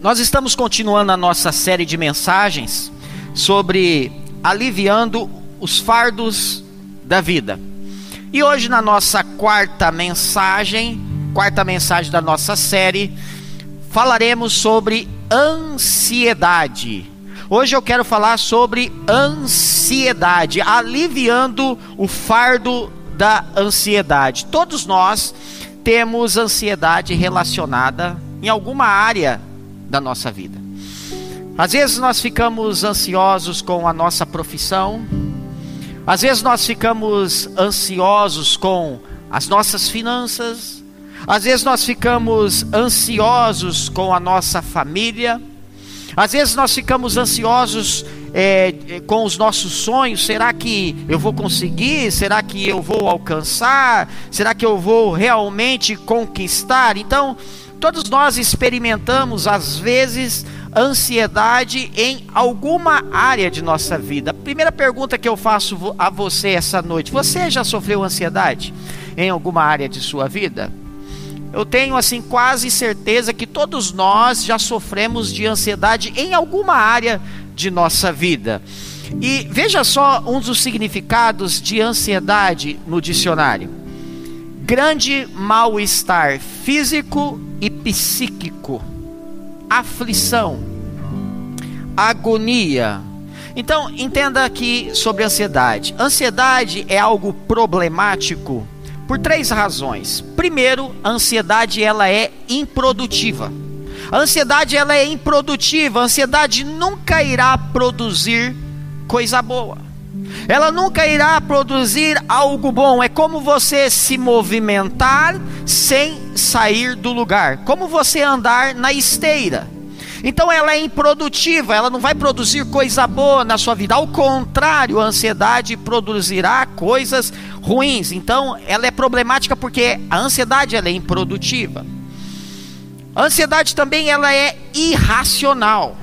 Nós estamos continuando a nossa série de mensagens sobre aliviando os fardos da vida. E hoje, na nossa quarta mensagem, quarta mensagem da nossa série, falaremos sobre ansiedade. Hoje eu quero falar sobre ansiedade, aliviando o fardo da ansiedade. Todos nós temos ansiedade relacionada em alguma área da nossa vida. Às vezes nós ficamos ansiosos com a nossa profissão, às vezes nós ficamos ansiosos com as nossas finanças, às vezes nós ficamos ansiosos com a nossa família, às vezes nós ficamos ansiosos é, com os nossos sonhos: será que eu vou conseguir? Será que eu vou alcançar? Será que eu vou realmente conquistar? Então, todos nós experimentamos, às vezes, ansiedade em alguma área de nossa vida. A primeira pergunta que eu faço a você essa noite: você já sofreu ansiedade em alguma área de sua vida? Eu tenho assim quase certeza que todos nós já sofremos de ansiedade em alguma área de nossa vida. E veja só um dos significados de ansiedade no dicionário: grande mal-estar físico e psíquico, aflição, agonia. Então, entenda aqui sobre ansiedade. Ansiedade é algo problemático por três razões. Primeiro, a ansiedade ela é improdutiva. A ansiedade ela é improdutiva. A ansiedade nunca irá produzir coisa boa. Ela nunca irá produzir algo bom. É como você se movimentar sem sair do lugar, como você andar na esteira. Então ela é improdutiva, ela não vai produzir coisa boa na sua vida. Ao contrário, a ansiedade produzirá coisas ruins. Então ela é problemática porque a ansiedade ela é improdutiva. A ansiedade também ela é irracional.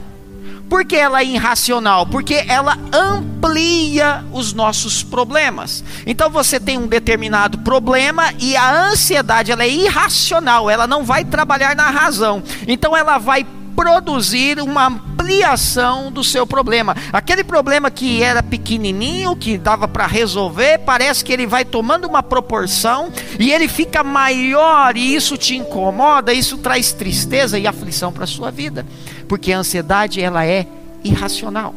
Por que ela é irracional? Porque ela amplia os nossos problemas. Então você tem um determinado problema e a ansiedade ela é irracional, ela não vai trabalhar na razão. Então ela vai produzir uma ampliação do seu problema. Aquele problema que era pequenininho, que dava para resolver, parece que ele vai tomando uma proporção e ele fica maior e isso te incomoda, isso traz tristeza e aflição para sua vida, porque a ansiedade ela é irracional.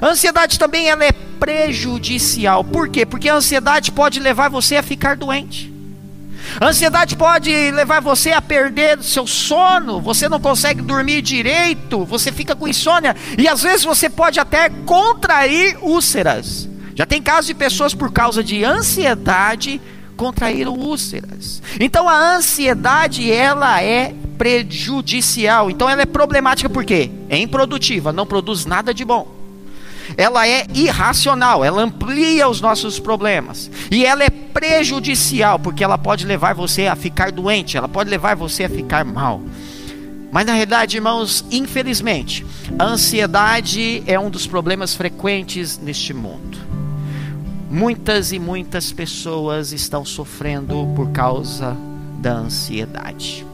A ansiedade também ela é prejudicial. Por quê? Porque a ansiedade pode levar você a ficar doente. A ansiedade pode levar você a perder seu sono, você não consegue dormir direito, você fica com insônia e às vezes você pode até contrair úlceras. Já tem casos de pessoas por causa de ansiedade contraíram úlceras. Então a ansiedade ela é prejudicial. Então ela é problemática porque é improdutiva, não produz nada de bom ela é irracional, ela amplia os nossos problemas. E ela é prejudicial, porque ela pode levar você a ficar doente, ela pode levar você a ficar mal. Mas na realidade, irmãos, infelizmente, a ansiedade é um dos problemas frequentes neste mundo. Muitas e muitas pessoas estão sofrendo por causa da ansiedade.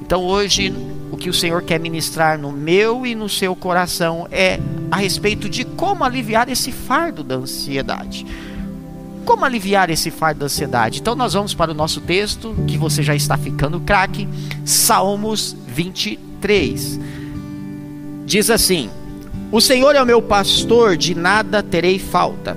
Então hoje o que o Senhor quer ministrar no meu e no seu coração é a respeito de como aliviar esse fardo da ansiedade. Como aliviar esse fardo da ansiedade? Então nós vamos para o nosso texto, que você já está ficando craque, Salmos 23. Diz assim: O Senhor é o meu pastor, de nada terei falta.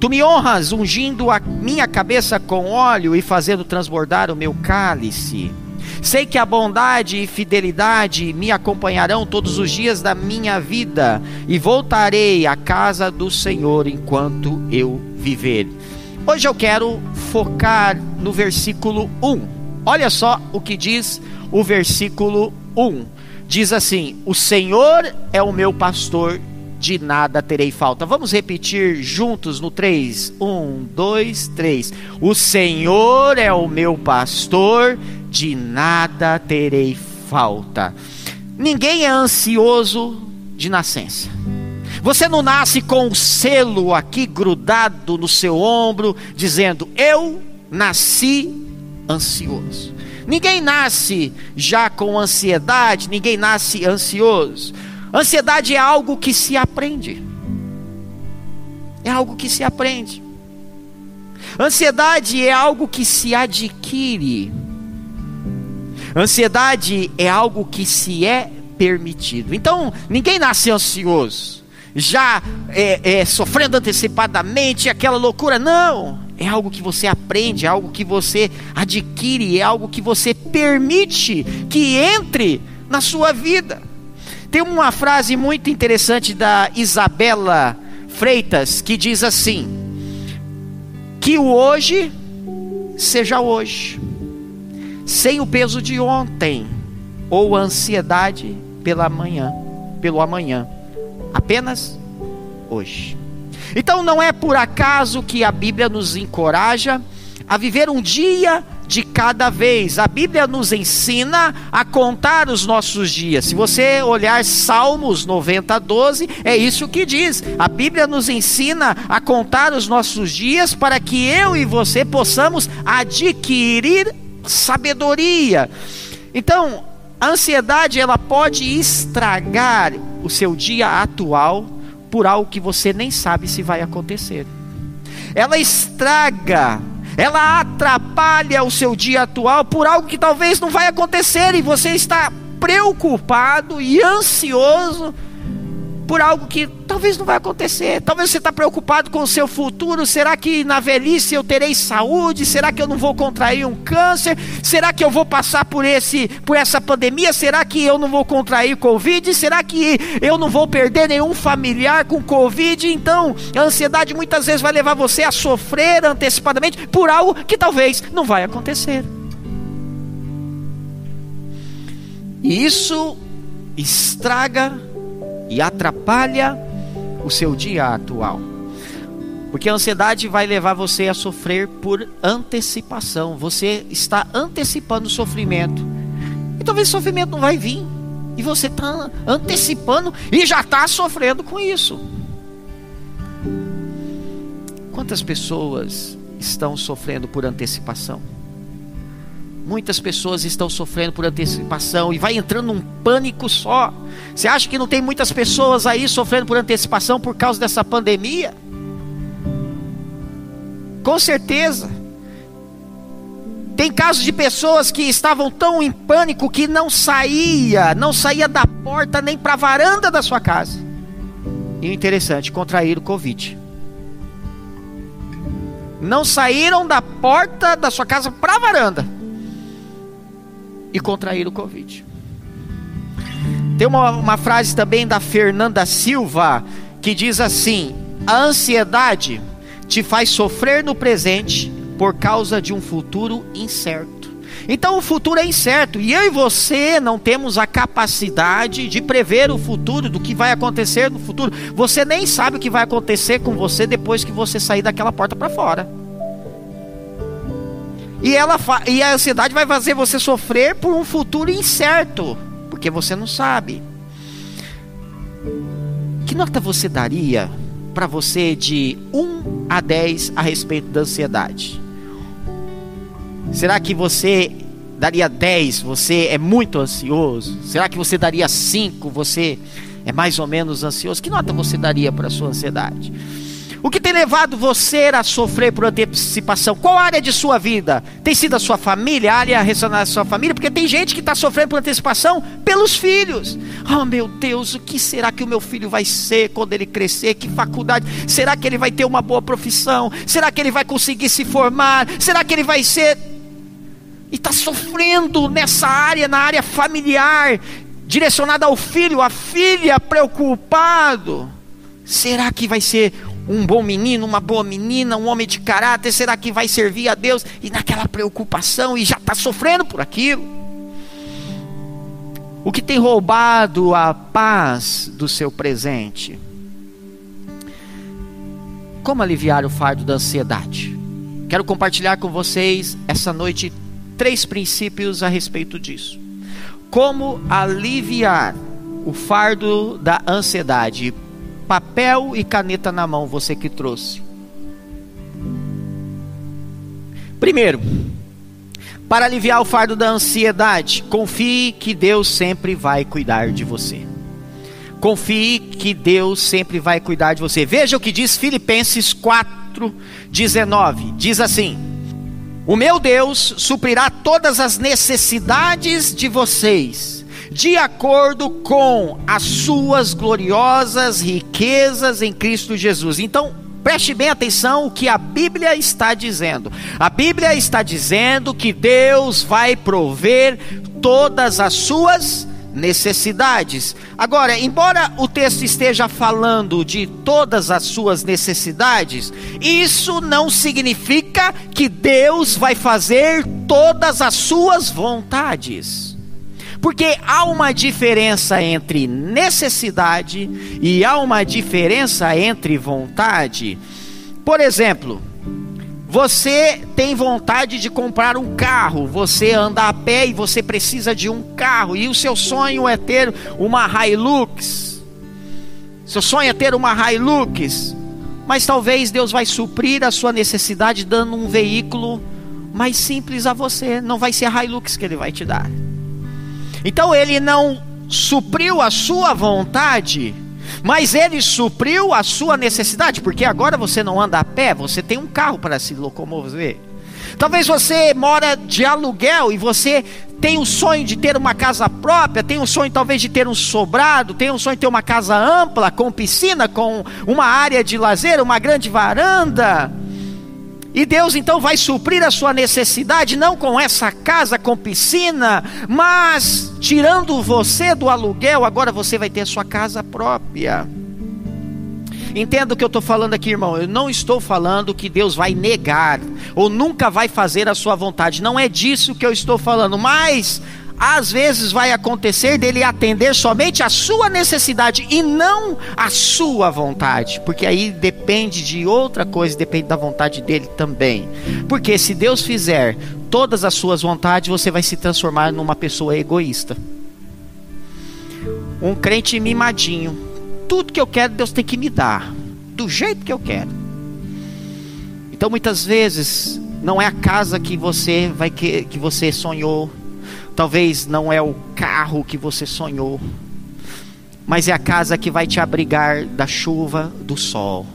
Tu me honras ungindo a minha cabeça com óleo e fazendo transbordar o meu cálice. Sei que a bondade e fidelidade me acompanharão todos os dias da minha vida e voltarei à casa do Senhor enquanto eu viver. Hoje eu quero focar no versículo 1. Olha só o que diz o versículo 1. diz assim: O Senhor é o meu pastor, de nada terei falta. Vamos repetir juntos no 3. 1, 2, 3. O Senhor é o meu pastor, de nada terei falta. Ninguém é ansioso de nascença. Você não nasce com o selo aqui grudado no seu ombro, dizendo: Eu nasci ansioso. Ninguém nasce já com ansiedade, ninguém nasce ansioso. Ansiedade é algo que se aprende. É algo que se aprende. Ansiedade é algo que se adquire. Ansiedade é algo que se é permitido. Então, ninguém nasce ansioso, já é, é, sofrendo antecipadamente aquela loucura. Não é algo que você aprende, é algo que você adquire, é algo que você permite que entre na sua vida. Tem uma frase muito interessante da Isabela Freitas que diz assim: que o hoje seja hoje, sem o peso de ontem ou ansiedade pela manhã, pelo amanhã, apenas hoje. Então não é por acaso que a Bíblia nos encoraja a viver um dia de cada vez. A Bíblia nos ensina a contar os nossos dias. Se você olhar Salmos 90, 12, é isso que diz. A Bíblia nos ensina a contar os nossos dias para que eu e você possamos adquirir sabedoria. Então, a ansiedade ela pode estragar o seu dia atual por algo que você nem sabe se vai acontecer. Ela estraga, ela atrapalha o seu dia atual por algo que talvez não vai acontecer e você está preocupado e ansioso por algo que talvez não vai acontecer. Talvez você está preocupado com o seu futuro. Será que na velhice eu terei saúde? Será que eu não vou contrair um câncer? Será que eu vou passar por esse por essa pandemia? Será que eu não vou contrair covid? Será que eu não vou perder nenhum familiar com covid? Então, a ansiedade muitas vezes vai levar você a sofrer antecipadamente por algo que talvez não vai acontecer. E isso estraga e atrapalha o seu dia atual. Porque a ansiedade vai levar você a sofrer por antecipação. Você está antecipando o sofrimento. E talvez o sofrimento não vai vir. E você está antecipando e já está sofrendo com isso. Quantas pessoas estão sofrendo por antecipação? Muitas pessoas estão sofrendo por antecipação e vai entrando num pânico só. Você acha que não tem muitas pessoas aí sofrendo por antecipação por causa dessa pandemia? Com certeza. Tem casos de pessoas que estavam tão em pânico que não saía, não saía da porta nem para a varanda da sua casa. E o interessante, contraíram o Covid. Não saíram da porta da sua casa para a varanda e contrair o Covid. Tem uma, uma frase também da Fernanda Silva que diz assim: a ansiedade te faz sofrer no presente por causa de um futuro incerto. Então o futuro é incerto e eu e você não temos a capacidade de prever o futuro, do que vai acontecer no futuro. Você nem sabe o que vai acontecer com você depois que você sair daquela porta para fora. E, ela e a ansiedade vai fazer você sofrer por um futuro incerto, porque você não sabe. Que nota você daria para você de 1 a 10 a respeito da ansiedade? Será que você daria 10? Você é muito ansioso? Será que você daria 5? Você é mais ou menos ansioso? Que nota você daria para sua ansiedade? O que tem levado você a sofrer por antecipação? Qual área de sua vida? Tem sido a sua família, a área relacionada à sua família? Porque tem gente que está sofrendo por antecipação pelos filhos. Oh meu Deus, o que será que o meu filho vai ser quando ele crescer? Que faculdade? Será que ele vai ter uma boa profissão? Será que ele vai conseguir se formar? Será que ele vai ser. E está sofrendo nessa área, na área familiar, direcionada ao filho, a filha preocupado. Será que vai ser um bom menino, uma boa menina, um homem de caráter? Será que vai servir a Deus? E naquela preocupação e já está sofrendo por aquilo. O que tem roubado a paz do seu presente? Como aliviar o fardo da ansiedade? Quero compartilhar com vocês essa noite três princípios a respeito disso. Como aliviar o fardo da ansiedade? Papel e caneta na mão, você que trouxe. Primeiro, para aliviar o fardo da ansiedade, confie que Deus sempre vai cuidar de você. Confie que Deus sempre vai cuidar de você. Veja o que diz Filipenses 4:19. Diz assim: O meu Deus suprirá todas as necessidades de vocês, de acordo com as suas gloriosas riquezas em Cristo Jesus. Então, Preste bem atenção o que a Bíblia está dizendo. A Bíblia está dizendo que Deus vai prover todas as suas necessidades. Agora, embora o texto esteja falando de todas as suas necessidades, isso não significa que Deus vai fazer todas as suas vontades. Porque há uma diferença entre necessidade e há uma diferença entre vontade. Por exemplo, você tem vontade de comprar um carro, você anda a pé e você precisa de um carro, e o seu sonho é ter uma Hilux. Seu sonho é ter uma Hilux, mas talvez Deus vai suprir a sua necessidade dando um veículo mais simples a você, não vai ser a Hilux que ele vai te dar. Então ele não supriu a sua vontade mas ele supriu a sua necessidade, porque agora você não anda a pé, você tem um carro para se locomover. Talvez você mora de aluguel e você tem o sonho de ter uma casa própria, tem o sonho talvez de ter um sobrado, tem o sonho de ter uma casa ampla, com piscina, com uma área de lazer, uma grande varanda. E Deus então vai suprir a sua necessidade, não com essa casa com piscina, mas tirando você do aluguel, agora você vai ter sua casa própria. Entenda o que eu estou falando aqui, irmão. Eu não estou falando que Deus vai negar ou nunca vai fazer a sua vontade. Não é disso que eu estou falando. Mas às vezes vai acontecer dele atender somente a sua necessidade e não a sua vontade, porque aí depende de outra coisa, depende da vontade dele também. Porque se Deus fizer todas as suas vontades, você vai se transformar numa pessoa egoísta. Um crente mimadinho. Tudo que eu quero, Deus tem que me dar, do jeito que eu quero. Então muitas vezes não é a casa que você vai que, que você sonhou, Talvez não é o carro que você sonhou, mas é a casa que vai te abrigar da chuva, do sol.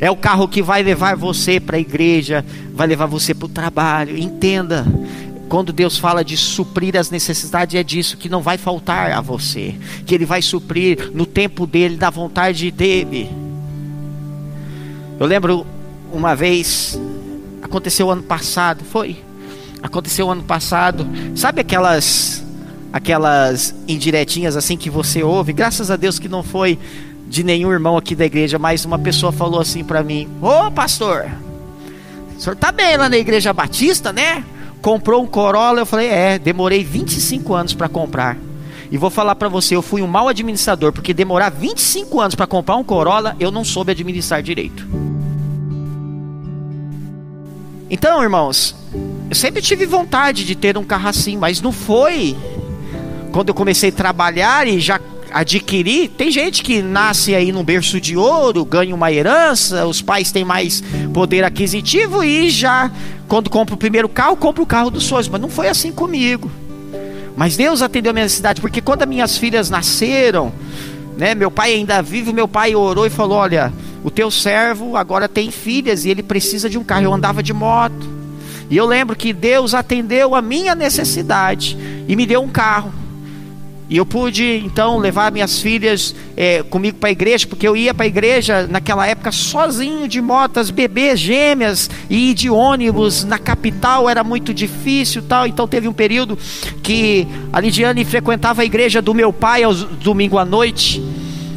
É o carro que vai levar você para a igreja, vai levar você para o trabalho. Entenda, quando Deus fala de suprir as necessidades, é disso que não vai faltar a você, que Ele vai suprir no tempo dele, da vontade dele. Eu lembro uma vez, aconteceu ano passado, foi Aconteceu ano passado. Sabe aquelas aquelas indiretinhas assim que você ouve? Graças a Deus que não foi de nenhum irmão aqui da igreja, mas uma pessoa falou assim para mim: "Ô, pastor, o senhor tá bem lá na igreja batista, né? Comprou um Corolla". Eu falei: "É, demorei 25 anos para comprar". E vou falar para você, eu fui um mau administrador, porque demorar 25 anos para comprar um Corolla, eu não soube administrar direito. Então, irmãos, eu sempre tive vontade de ter um carro assim, mas não foi quando eu comecei a trabalhar e já adquiri. Tem gente que nasce aí num berço de ouro, ganha uma herança, os pais têm mais poder aquisitivo e já, quando compra o primeiro carro, compra o carro dos sonhos. Mas não foi assim comigo. Mas Deus atendeu a minha necessidade, porque quando as minhas filhas nasceram, né, meu pai ainda vivo, meu pai orou e falou: Olha, o teu servo agora tem filhas e ele precisa de um carro. Eu andava de moto. E eu lembro que Deus atendeu a minha necessidade e me deu um carro. E eu pude então levar minhas filhas é, comigo para a igreja, porque eu ia para a igreja naquela época sozinho de motas, bebês gêmeas e ir de ônibus na capital era muito difícil, tal. Então teve um período que a Lidiane frequentava a igreja do meu pai aos domingo à noite.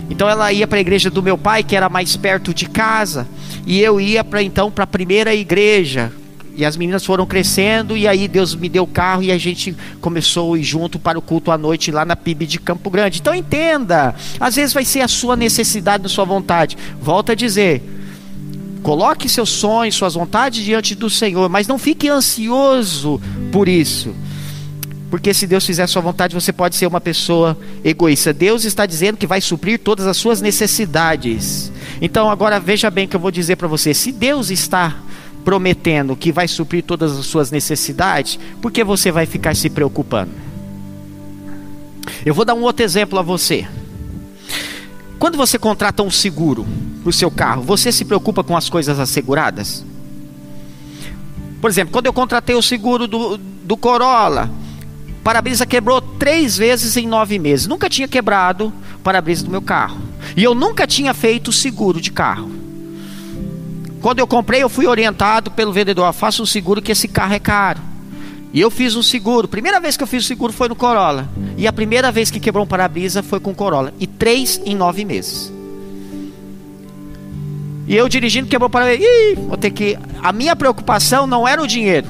Então ela ia para a igreja do meu pai, que era mais perto de casa, e eu ia para então para a primeira igreja e as meninas foram crescendo, e aí Deus me deu o carro e a gente começou a ir junto para o culto à noite lá na PIB de Campo Grande. Então entenda, às vezes vai ser a sua necessidade, a sua vontade. Volta a dizer, coloque seus sonhos, suas vontades diante do Senhor, mas não fique ansioso por isso. Porque se Deus fizer sua vontade, você pode ser uma pessoa egoísta. Deus está dizendo que vai suprir todas as suas necessidades. Então agora veja bem o que eu vou dizer para você. Se Deus está prometendo que vai suprir todas as suas necessidades, por que você vai ficar se preocupando? Eu vou dar um outro exemplo a você. Quando você contrata um seguro para o seu carro, você se preocupa com as coisas asseguradas? Por exemplo, quando eu contratei o seguro do, do Corolla, para-brisa quebrou três vezes em nove meses. Nunca tinha quebrado para-brisa do meu carro. E eu nunca tinha feito seguro de carro. Quando eu comprei, eu fui orientado pelo vendedor: faça um seguro que esse carro é caro. E eu fiz um seguro. Primeira vez que eu fiz o seguro foi no Corolla. E a primeira vez que quebrou um para-brisa foi com o Corolla. E três em nove meses. E eu dirigindo quebrou para-brisa. Ih, vou ter que. A minha preocupação não era o dinheiro.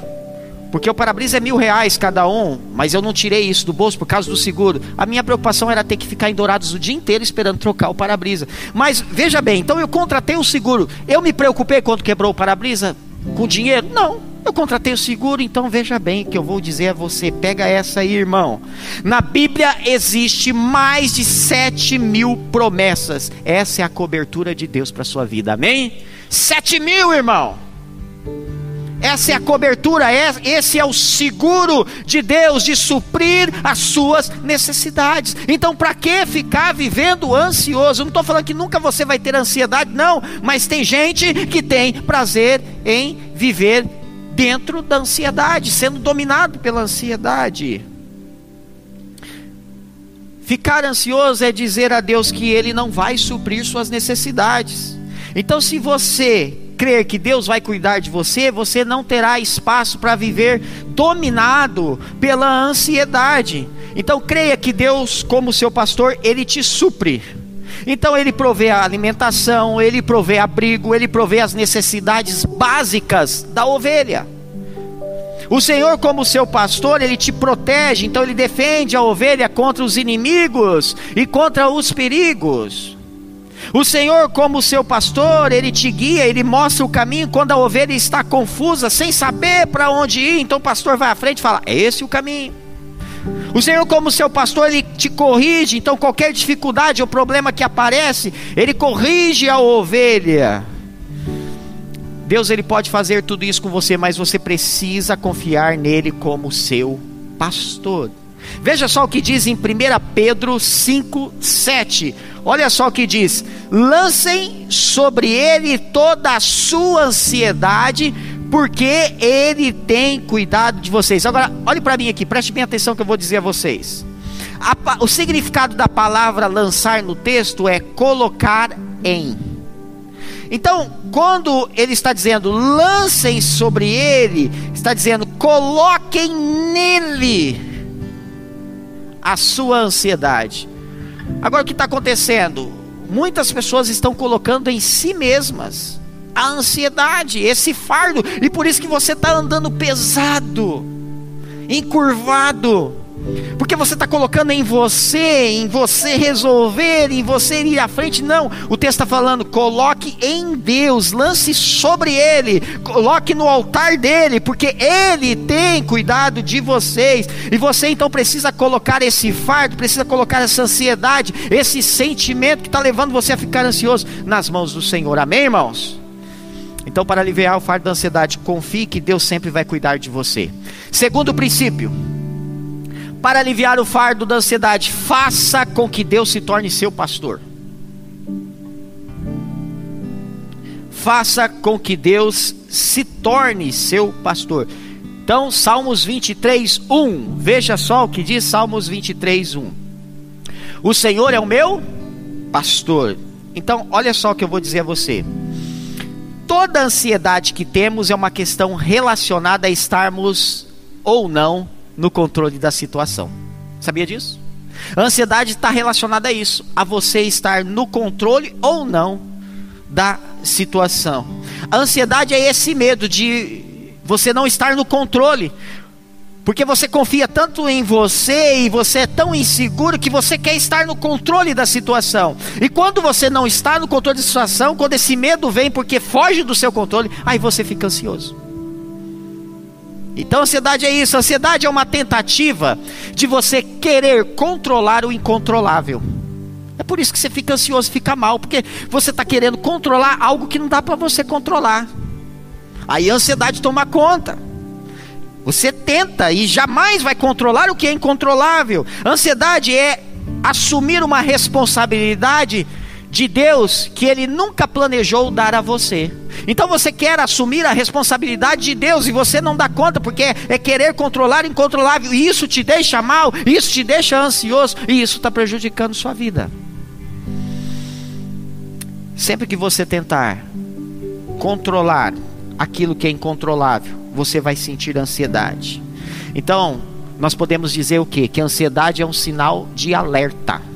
Porque o para-brisa é mil reais cada um, mas eu não tirei isso do bolso por causa do seguro. A minha preocupação era ter que ficar em Dourados o dia inteiro esperando trocar o para-brisa. Mas veja bem, então eu contratei o seguro. Eu me preocupei quando quebrou o para-brisa com dinheiro? Não. Eu contratei o seguro, então veja bem o que eu vou dizer a você. Pega essa aí, irmão. Na Bíblia existe mais de sete mil promessas. Essa é a cobertura de Deus para sua vida. Amém? Sete mil, irmão. Essa é a cobertura, é, esse é o seguro de Deus de suprir as suas necessidades. Então, para que ficar vivendo ansioso? Eu não estou falando que nunca você vai ter ansiedade, não, mas tem gente que tem prazer em viver dentro da ansiedade, sendo dominado pela ansiedade. Ficar ansioso é dizer a Deus que Ele não vai suprir suas necessidades. Então, se você crer que Deus vai cuidar de você, você não terá espaço para viver dominado pela ansiedade. Então creia que Deus, como seu pastor, ele te supre. Então ele provê a alimentação, ele provê abrigo, ele provê as necessidades básicas da ovelha. O Senhor, como seu pastor, ele te protege, então ele defende a ovelha contra os inimigos e contra os perigos. O Senhor, como seu pastor, ele te guia, ele mostra o caminho quando a ovelha está confusa, sem saber para onde ir. Então o pastor vai à frente e fala: É esse o caminho. O Senhor, como seu pastor, ele te corrige. Então, qualquer dificuldade ou problema que aparece, ele corrige a ovelha. Deus, ele pode fazer tudo isso com você, mas você precisa confiar nele como seu pastor. Veja só o que diz em 1 Pedro 5, 7. Olha só o que diz: lancem sobre ele toda a sua ansiedade, porque ele tem cuidado de vocês. Agora, olhe para mim aqui, preste bem atenção que eu vou dizer a vocês. A, o significado da palavra lançar no texto é colocar em. Então, quando ele está dizendo lancem sobre ele, está dizendo coloquem nele a sua ansiedade. Agora o que está acontecendo? Muitas pessoas estão colocando em si mesmas a ansiedade, esse fardo, e por isso que você está andando pesado, encurvado porque você está colocando em você, em você resolver, em você ir à frente. Não, o texto está falando: coloque em Deus, lance sobre Ele, coloque no altar dele, porque Ele tem cuidado de vocês. E você então precisa colocar esse fardo, precisa colocar essa ansiedade, esse sentimento que está levando você a ficar ansioso nas mãos do Senhor. Amém, irmãos? Então, para aliviar o fardo da ansiedade, confie que Deus sempre vai cuidar de você. Segundo princípio para aliviar o fardo da ansiedade, faça com que Deus se torne seu pastor. Faça com que Deus se torne seu pastor. Então, Salmos 23, 1. Veja só o que diz Salmos 23, 1. O Senhor é o meu pastor. Então, olha só o que eu vou dizer a você. Toda ansiedade que temos é uma questão relacionada a estarmos ou não no controle da situação. Sabia disso? A ansiedade está relacionada a isso, a você estar no controle ou não da situação. A ansiedade é esse medo de Você não estar no controle. Porque você confia tanto em você e você é tão inseguro que você quer estar no controle da situação. E quando você não está no controle da situação, quando esse medo vem porque foge do seu controle, aí você fica ansioso. Então, ansiedade é isso. Ansiedade é uma tentativa de você querer controlar o incontrolável. É por isso que você fica ansioso, fica mal, porque você está querendo controlar algo que não dá para você controlar. Aí a ansiedade toma conta. Você tenta e jamais vai controlar o que é incontrolável. Ansiedade é assumir uma responsabilidade de Deus que ele nunca planejou dar a você. Então você quer assumir a responsabilidade de Deus e você não dá conta porque é querer controlar o incontrolável. E isso te deixa mal, isso te deixa ansioso e isso está prejudicando sua vida. Sempre que você tentar controlar aquilo que é incontrolável, você vai sentir ansiedade. Então, nós podemos dizer o quê? Que a ansiedade é um sinal de alerta.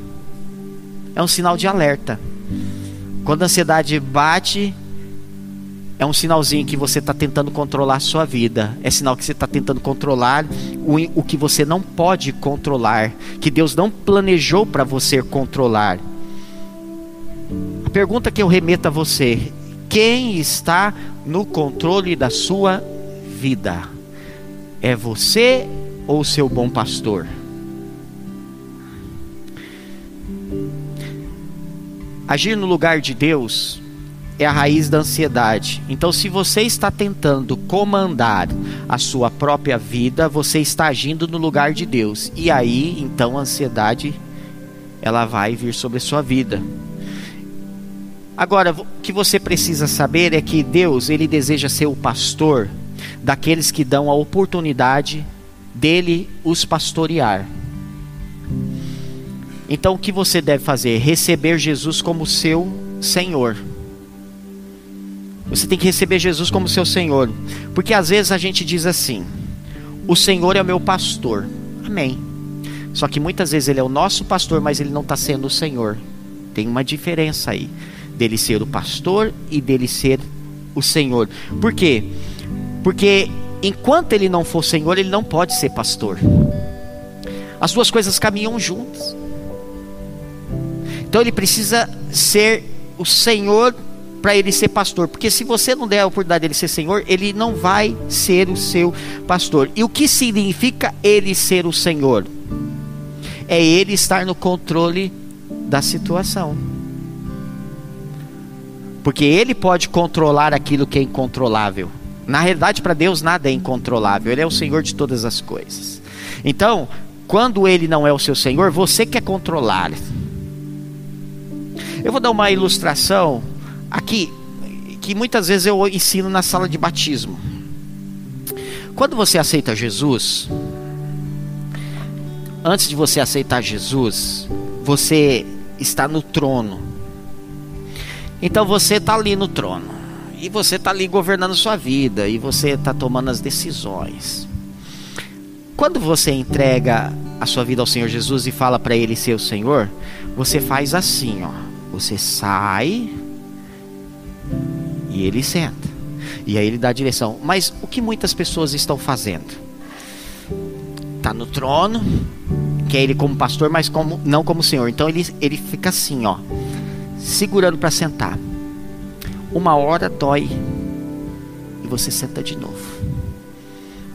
É um sinal de alerta. Quando a ansiedade bate, é um sinalzinho que você está tentando controlar a sua vida. É sinal que você está tentando controlar o, o que você não pode controlar, que Deus não planejou para você controlar. A pergunta que eu remeto a você: quem está no controle da sua vida? É você ou seu bom pastor? Agir no lugar de Deus é a raiz da ansiedade. Então, se você está tentando comandar a sua própria vida, você está agindo no lugar de Deus. E aí, então, a ansiedade ela vai vir sobre a sua vida. Agora, o que você precisa saber é que Deus, ele deseja ser o pastor daqueles que dão a oportunidade dele os pastorear. Então, o que você deve fazer? Receber Jesus como seu Senhor. Você tem que receber Jesus como seu Senhor, porque às vezes a gente diz assim: O Senhor é o meu pastor. Amém. Só que muitas vezes ele é o nosso pastor, mas ele não está sendo o Senhor. Tem uma diferença aí dele ser o pastor e dele ser o Senhor. Por quê? Porque enquanto ele não for Senhor, ele não pode ser pastor. As duas coisas caminham juntas. Então ele precisa ser o Senhor para ele ser pastor, porque se você não der a oportunidade dele ser Senhor, ele não vai ser o seu pastor. E o que significa ele ser o Senhor? É ele estar no controle da situação. Porque ele pode controlar aquilo que é incontrolável. Na realidade, para Deus nada é incontrolável. Ele é o Senhor de todas as coisas. Então, quando ele não é o seu Senhor, você quer controlar. Eu vou dar uma ilustração aqui que muitas vezes eu ensino na sala de batismo. Quando você aceita Jesus, antes de você aceitar Jesus, você está no trono então você está ali no trono. E você está ali governando sua vida. E você está tomando as decisões. Quando você entrega a sua vida ao Senhor Jesus e fala para Ele ser o Senhor, você faz assim, ó. Você sai e Ele senta. E aí Ele dá a direção. Mas o que muitas pessoas estão fazendo? Tá no trono, quer Ele como pastor, mas como, não como Senhor. Então ele, ele fica assim, ó segurando para sentar. Uma hora dói e você senta de novo.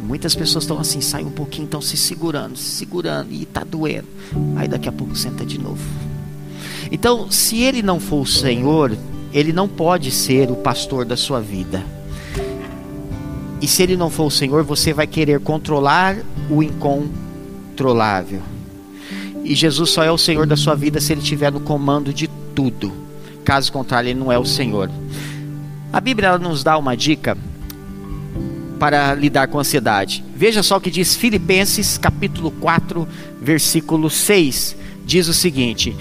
Muitas pessoas estão assim, saem um pouquinho, estão se segurando, se segurando e está doendo. Aí daqui a pouco senta de novo. Então, se ele não for o Senhor, ele não pode ser o pastor da sua vida. E se ele não for o Senhor, você vai querer controlar o incontrolável. E Jesus só é o Senhor da sua vida se ele estiver no comando de tudo. Caso contrário, ele não é o Senhor. A Bíblia nos dá uma dica para lidar com a ansiedade. Veja só o que diz Filipenses capítulo 4, versículo 6. Diz o seguinte: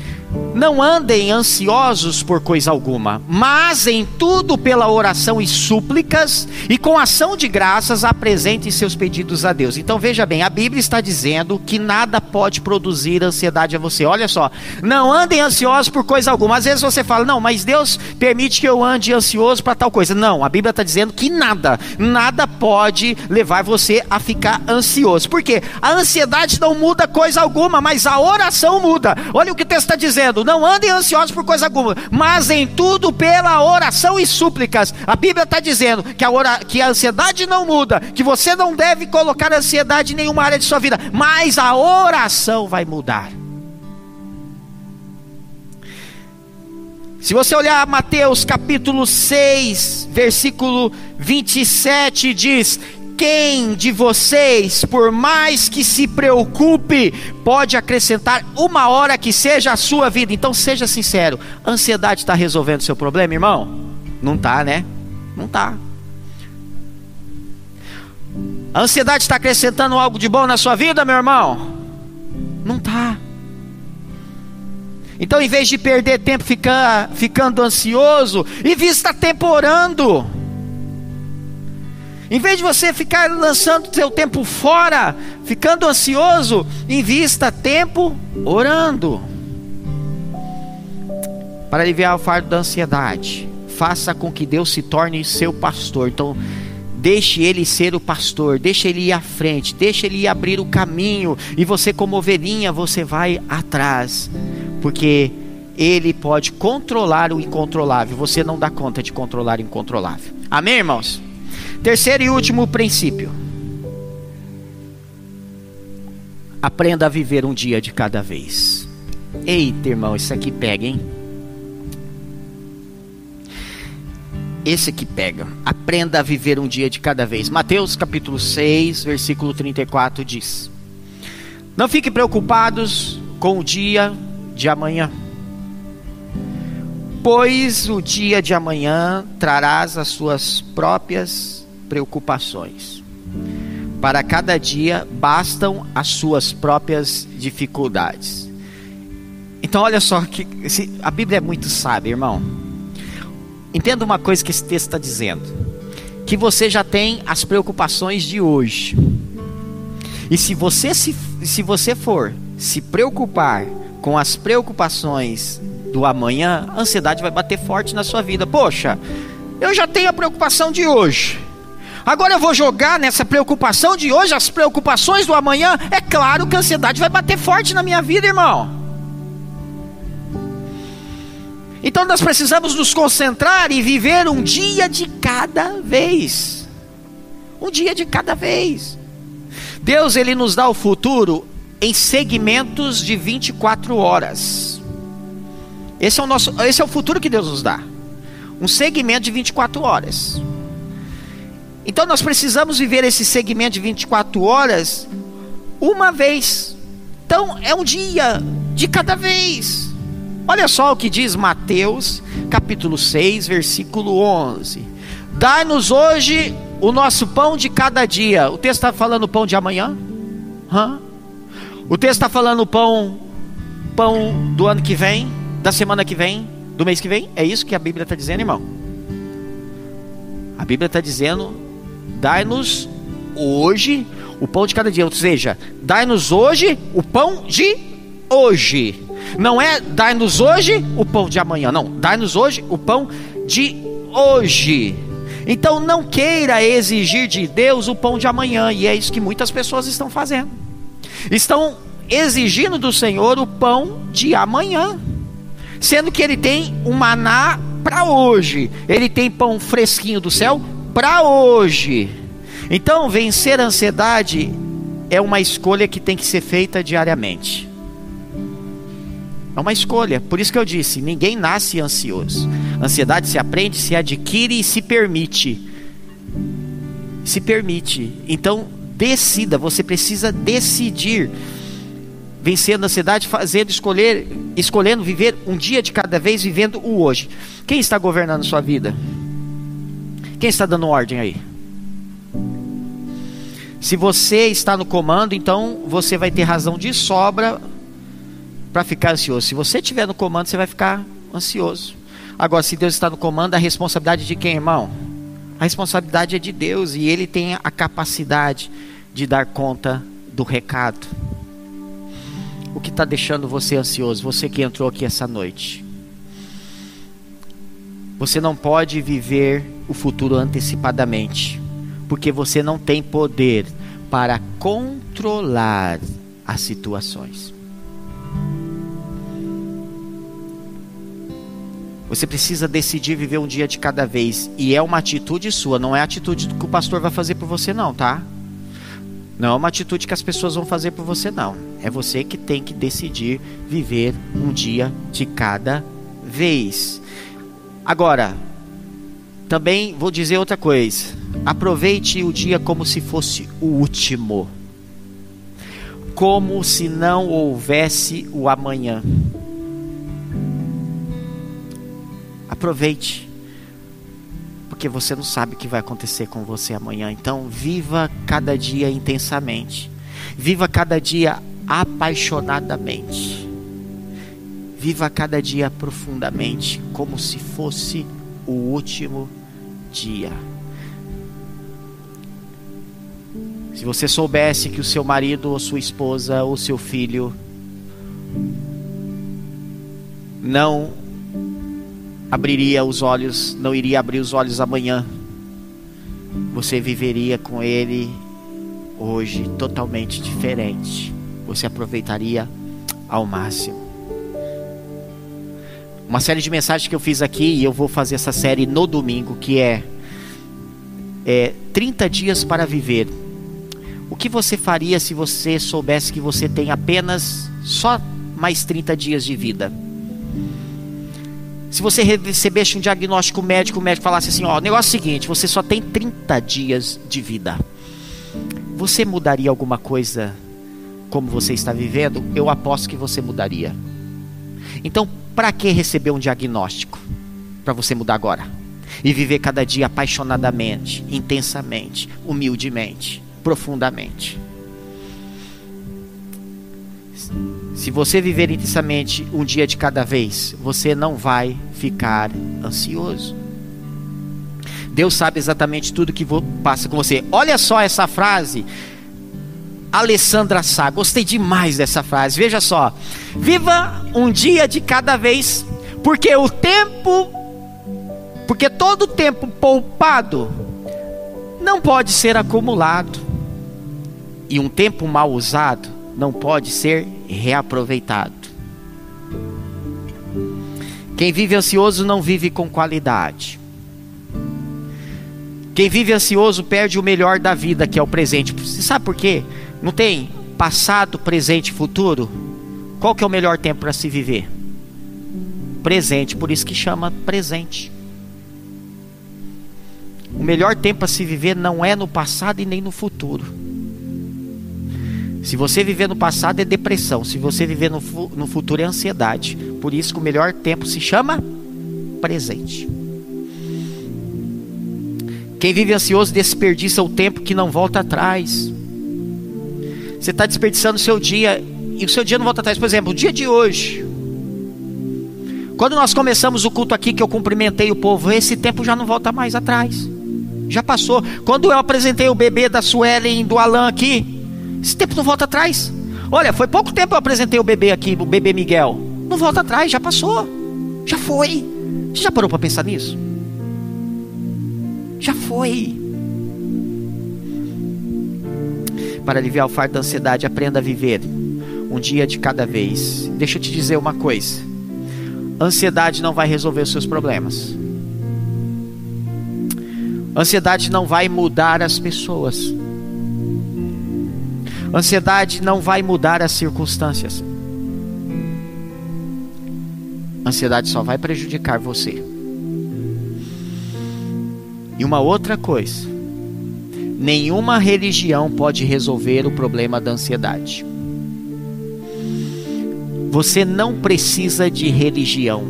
Não andem ansiosos por coisa alguma, mas em tudo pela oração e súplicas e com ação de graças apresentem seus pedidos a Deus. Então veja bem, a Bíblia está dizendo que nada pode produzir ansiedade a você. Olha só, não andem ansiosos por coisa alguma. Às vezes você fala, não, mas Deus permite que eu ande ansioso para tal coisa. Não, a Bíblia está dizendo que nada, nada pode levar você a ficar ansioso. Por quê? A ansiedade não muda coisa alguma, mas a oração muda. Olha o que o texto está dizendo não andem ansiosos por coisa alguma, mas em tudo pela oração e súplicas. A Bíblia está dizendo que a, ora, que a ansiedade não muda, que você não deve colocar ansiedade em nenhuma área de sua vida, mas a oração vai mudar. Se você olhar Mateus capítulo 6, versículo 27, diz: quem de vocês, por mais que se preocupe, pode acrescentar uma hora que seja a sua vida? Então seja sincero: a ansiedade está resolvendo seu problema, irmão? Não está, né? Não está. A ansiedade está acrescentando algo de bom na sua vida, meu irmão? Não está. Então, em vez de perder tempo ficar, ficando ansioso, invista tempo orando. Em vez de você ficar lançando seu tempo fora, ficando ansioso, invista tempo orando. Para aliviar o fardo da ansiedade, faça com que Deus se torne seu pastor. Então, deixe ele ser o pastor, deixe ele ir à frente, deixe ele ir abrir o caminho, e você, como ovelhinha, você vai atrás, porque ele pode controlar o incontrolável, você não dá conta de controlar o incontrolável. Amém, irmãos? Terceiro e último princípio. Aprenda a viver um dia de cada vez. Eita, irmão, isso aqui pega, hein? Esse aqui pega. Aprenda a viver um dia de cada vez. Mateus capítulo 6, versículo 34 diz: Não fiquem preocupados com o dia de amanhã, pois o dia de amanhã trarás as suas próprias preocupações. Para cada dia bastam as suas próprias dificuldades. Então, olha só que a Bíblia é muito sábia, irmão. Entenda uma coisa que esse texto está dizendo: que você já tem as preocupações de hoje. E se você se, se você for se preocupar com as preocupações do amanhã, a ansiedade vai bater forte na sua vida. Poxa, eu já tenho a preocupação de hoje. Agora eu vou jogar nessa preocupação de hoje, as preocupações do amanhã. É claro que a ansiedade vai bater forte na minha vida, irmão. Então nós precisamos nos concentrar e viver um dia de cada vez. Um dia de cada vez. Deus ele nos dá o futuro em segmentos de 24 horas. Esse é o nosso, esse é o futuro que Deus nos dá. Um segmento de 24 horas. Então nós precisamos viver esse segmento de 24 horas uma vez. Então é um dia de cada vez. Olha só o que diz Mateus, capítulo 6, versículo 11. Dai-nos hoje o nosso pão de cada dia. O texto está falando pão de amanhã? Hã? O texto está falando pão, pão do ano que vem, da semana que vem, do mês que vem? É isso que a Bíblia está dizendo, irmão? A Bíblia está dizendo dai-nos hoje o pão de cada dia. Ou seja, dai-nos hoje o pão de hoje. Não é dai-nos hoje o pão de amanhã, não. Dai-nos hoje o pão de hoje. Então não queira exigir de Deus o pão de amanhã, e é isso que muitas pessoas estão fazendo. Estão exigindo do Senhor o pão de amanhã, sendo que ele tem um maná para hoje. Ele tem pão fresquinho do céu para hoje. Então, vencer a ansiedade é uma escolha que tem que ser feita diariamente. É uma escolha, por isso que eu disse: ninguém nasce ansioso. Ansiedade se aprende, se adquire e se permite. Se permite. Então, decida, você precisa decidir. Vencendo a ansiedade, fazendo escolher, escolhendo viver um dia de cada vez, vivendo o hoje. Quem está governando sua vida? Quem está dando ordem aí? Se você está no comando, então você vai ter razão de sobra para ficar ansioso. Se você estiver no comando, você vai ficar ansioso. Agora, se Deus está no comando, a responsabilidade de quem, irmão? A responsabilidade é de Deus e Ele tem a capacidade de dar conta do recado. O que está deixando você ansioso? Você que entrou aqui essa noite. Você não pode viver o futuro antecipadamente, porque você não tem poder para controlar as situações. Você precisa decidir viver um dia de cada vez. E é uma atitude sua, não é a atitude que o pastor vai fazer por você, não, tá? Não é uma atitude que as pessoas vão fazer por você, não. É você que tem que decidir viver um dia de cada vez. Agora, também vou dizer outra coisa. Aproveite o dia como se fosse o último. Como se não houvesse o amanhã. Aproveite. Porque você não sabe o que vai acontecer com você amanhã. Então, viva cada dia intensamente. Viva cada dia apaixonadamente. Viva cada dia profundamente, como se fosse o último dia. Se você soubesse que o seu marido ou sua esposa ou seu filho não abriria os olhos, não iria abrir os olhos amanhã. Você viveria com ele hoje totalmente diferente. Você aproveitaria ao máximo. Uma série de mensagens que eu fiz aqui e eu vou fazer essa série no domingo, que é, é 30 dias para viver. O que você faria se você soubesse que você tem apenas só mais 30 dias de vida? Se você recebesse um diagnóstico médico, o médico falasse assim: ó, o negócio é o seguinte, você só tem 30 dias de vida. Você mudaria alguma coisa como você está vivendo? Eu aposto que você mudaria. Então, para que receber um diagnóstico? Para você mudar agora. E viver cada dia apaixonadamente, intensamente, humildemente, profundamente. Se você viver intensamente um dia de cada vez, você não vai ficar ansioso. Deus sabe exatamente tudo que passa com você. Olha só essa frase. Alessandra Sá, gostei demais dessa frase. Veja só: viva um dia de cada vez, porque o tempo, porque todo tempo poupado não pode ser acumulado, e um tempo mal usado não pode ser reaproveitado. Quem vive ansioso não vive com qualidade. Quem vive ansioso perde o melhor da vida, que é o presente. Você sabe por quê? Não tem passado, presente e futuro? Qual que é o melhor tempo para se viver? Presente, por isso que chama presente. O melhor tempo para se viver não é no passado e nem no futuro se você viver no passado é depressão, se você viver no, no futuro é ansiedade. Por isso que o melhor tempo se chama presente. Quem vive ansioso desperdiça o tempo que não volta atrás. Você está desperdiçando o seu dia e o seu dia não volta atrás. Por exemplo, o dia de hoje. Quando nós começamos o culto aqui, que eu cumprimentei o povo, esse tempo já não volta mais atrás. Já passou. Quando eu apresentei o bebê da Suelen do Alan aqui, esse tempo não volta atrás. Olha, foi pouco tempo eu apresentei o bebê aqui, o bebê Miguel. Não volta atrás, já passou. Já foi. Você já parou para pensar nisso? Já foi. Para aliviar o fardo da ansiedade, aprenda a viver um dia de cada vez. Deixa eu te dizer uma coisa: ansiedade não vai resolver os seus problemas. Ansiedade não vai mudar as pessoas. Ansiedade não vai mudar as circunstâncias. Ansiedade só vai prejudicar você. E uma outra coisa: nenhuma religião pode resolver o problema da ansiedade. Você não precisa de religião.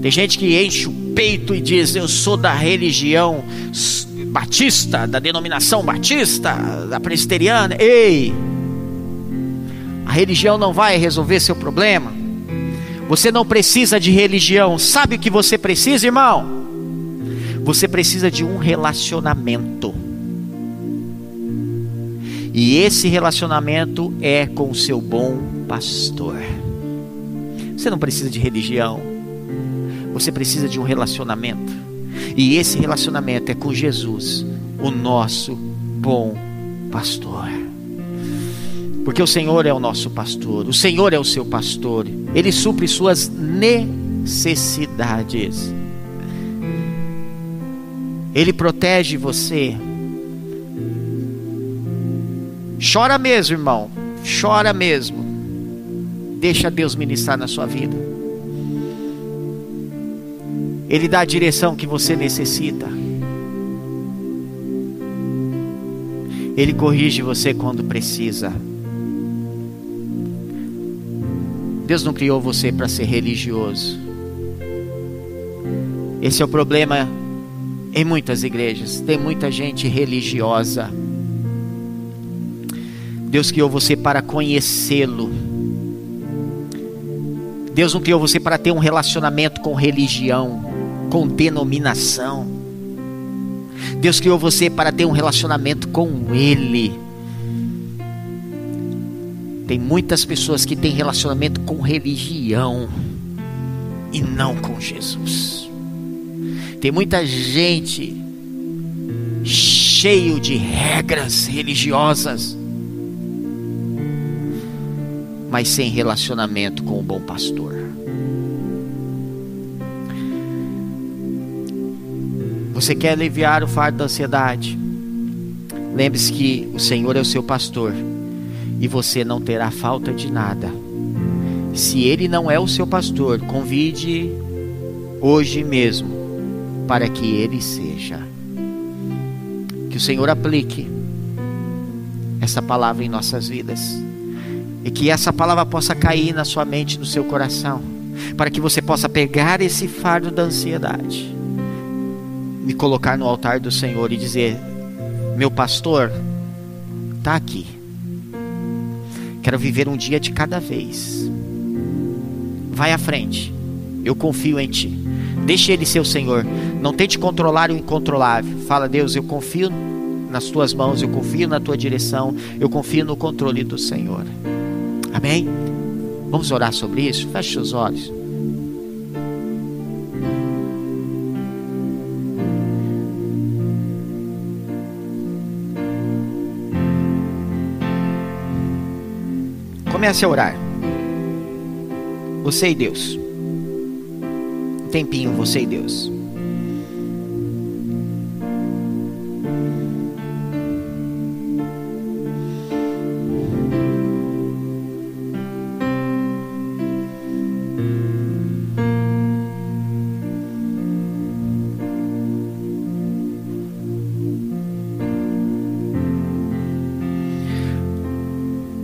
Tem gente que enche o peito e diz: Eu sou da religião batista, da denominação batista, da presbiteriana. Ei! A religião não vai resolver seu problema. Você não precisa de religião. Sabe o que você precisa, irmão? Você precisa de um relacionamento. E esse relacionamento é com o seu bom pastor. Você não precisa de religião. Você precisa de um relacionamento. E esse relacionamento é com Jesus, o nosso bom pastor. Porque o Senhor é o nosso pastor, o Senhor é o seu pastor, ele supre suas necessidades. Ele protege você. Chora mesmo, irmão. Chora mesmo. Deixa Deus ministrar na sua vida. Ele dá a direção que você necessita. Ele corrige você quando precisa. Deus não criou você para ser religioso. Esse é o problema em muitas igrejas. Tem muita gente religiosa. Deus criou você para conhecê-lo. Deus não criou você para ter um relacionamento com religião, com denominação. Deus criou você para ter um relacionamento com Ele. Tem muitas pessoas que têm relacionamento com religião e não com Jesus. Tem muita gente cheio de regras religiosas, mas sem relacionamento com o bom pastor. Você quer aliviar o fardo da ansiedade? Lembre-se que o Senhor é o seu pastor e você não terá falta de nada. Se ele não é o seu pastor, convide hoje mesmo para que ele seja. Que o Senhor aplique essa palavra em nossas vidas e que essa palavra possa cair na sua mente, no seu coração, para que você possa pegar esse fardo da ansiedade me colocar no altar do Senhor e dizer: Meu pastor, está aqui. Quero viver um dia de cada vez. Vai à frente. Eu confio em ti. Deixe ele ser o Senhor. Não tente controlar o incontrolável. Fala, Deus, eu confio nas tuas mãos, eu confio na tua direção, eu confio no controle do Senhor. Amém? Vamos orar sobre isso? Feche os olhos. Comece a orar. Você e Deus. Um tempinho, você e Deus.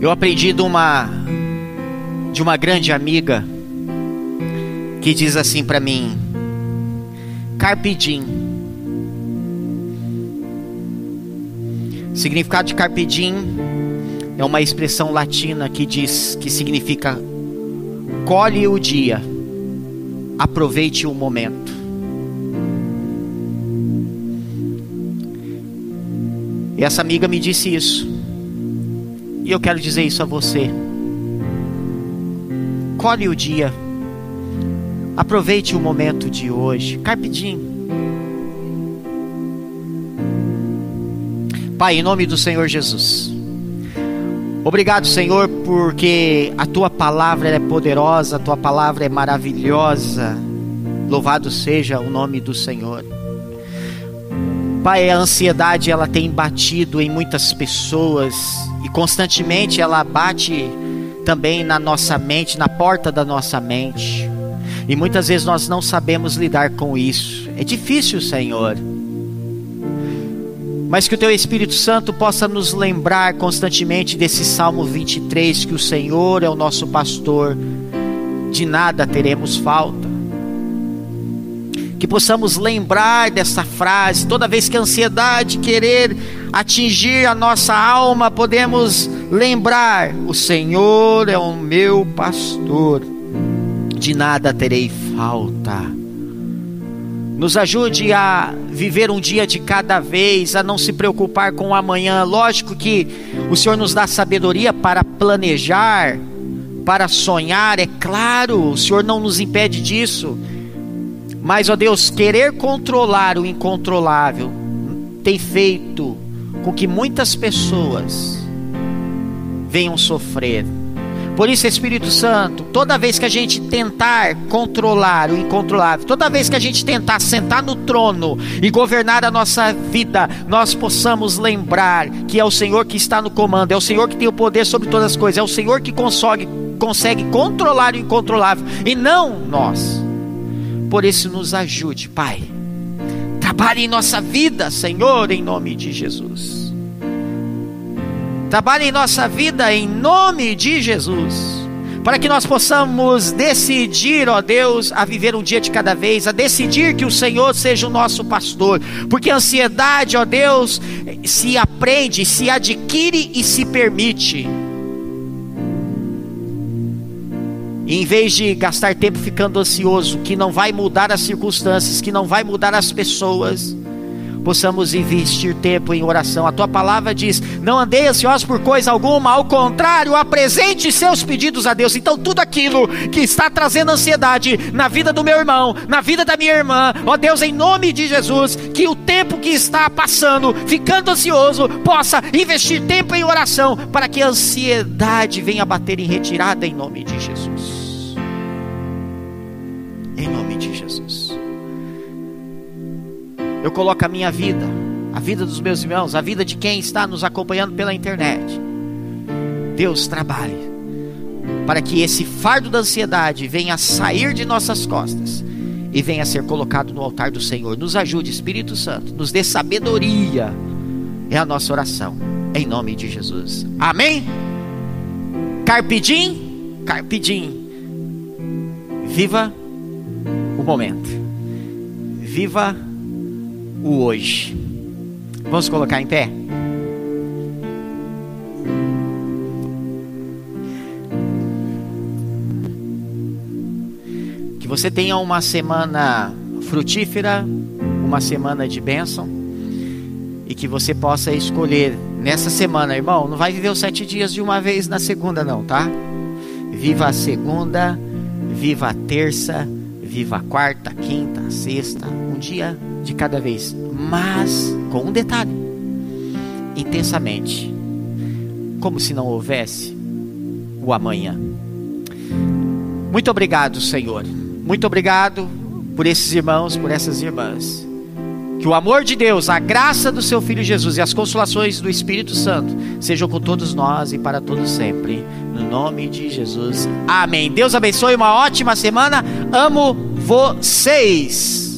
Eu aprendi de uma de uma grande amiga que diz assim para mim: Carpe diem. Significado de carpe diem é uma expressão latina que diz que significa colhe o dia, aproveite o momento. E essa amiga me disse isso. E eu quero dizer isso a você. Colhe o dia. Aproveite o momento de hoje. Carpe diem. Pai, em nome do Senhor Jesus. Obrigado, Senhor, porque a tua palavra é poderosa, a tua palavra é maravilhosa. Louvado seja o nome do Senhor. Pai, a ansiedade ela tem batido em muitas pessoas e constantemente ela bate também na nossa mente, na porta da nossa mente. E muitas vezes nós não sabemos lidar com isso. É difícil, Senhor. Mas que o teu Espírito Santo possa nos lembrar constantemente desse Salmo 23 que o Senhor é o nosso pastor, de nada teremos falta. Que possamos lembrar dessa frase toda vez que a ansiedade querer atingir a nossa alma, podemos lembrar: o Senhor é o meu pastor, de nada terei falta. Nos ajude a viver um dia de cada vez, a não se preocupar com o amanhã. Lógico que o Senhor nos dá sabedoria para planejar, para sonhar, é claro, o Senhor não nos impede disso. Mas, ó Deus, querer controlar o incontrolável tem feito com que muitas pessoas venham sofrer por isso, Espírito Santo, toda vez que a gente tentar controlar o incontrolável, toda vez que a gente tentar sentar no trono e governar a nossa vida, nós possamos lembrar que é o Senhor que está no comando, é o Senhor que tem o poder sobre todas as coisas, é o Senhor que consegue, consegue controlar o incontrolável e não nós. Por isso, nos ajude, Pai. Trabalhe em nossa vida, Senhor, em nome de Jesus. Trabalhe em nossa vida em nome de Jesus. Para que nós possamos decidir, ó Deus, a viver um dia de cada vez, a decidir que o Senhor seja o nosso pastor. Porque a ansiedade, ó Deus, se aprende, se adquire e se permite. Em vez de gastar tempo ficando ansioso, que não vai mudar as circunstâncias, que não vai mudar as pessoas, possamos investir tempo em oração. A tua palavra diz: não andei ansioso por coisa alguma, ao contrário, apresente seus pedidos a Deus. Então, tudo aquilo que está trazendo ansiedade na vida do meu irmão, na vida da minha irmã, ó Deus, em nome de Jesus, que o tempo que está passando, ficando ansioso, possa investir tempo em oração, para que a ansiedade venha bater em retirada, em nome de Jesus. Em nome de Jesus eu coloco a minha vida, a vida dos meus irmãos, a vida de quem está nos acompanhando pela internet. Deus trabalhe para que esse fardo da ansiedade venha a sair de nossas costas e venha a ser colocado no altar do Senhor. Nos ajude, Espírito Santo, nos dê sabedoria. É a nossa oração, em nome de Jesus. Amém? Carpidim, carpidim. Viva o momento. Viva o hoje. Vamos colocar em pé? Que você tenha uma semana frutífera, uma semana de bênção, e que você possa escolher nessa semana, irmão. Não vai viver os sete dias de uma vez na segunda, não, tá? Viva a segunda, viva a terça, viva a quarta, quinta, sexta, um dia de cada vez, mas com um detalhe: intensamente, como se não houvesse o amanhã. Muito obrigado, Senhor. Muito obrigado por esses irmãos, por essas irmãs. Que o amor de Deus, a graça do seu Filho Jesus e as consolações do Espírito Santo sejam com todos nós e para todos sempre. No nome de Jesus. Amém. Deus abençoe uma ótima semana. Amo vocês.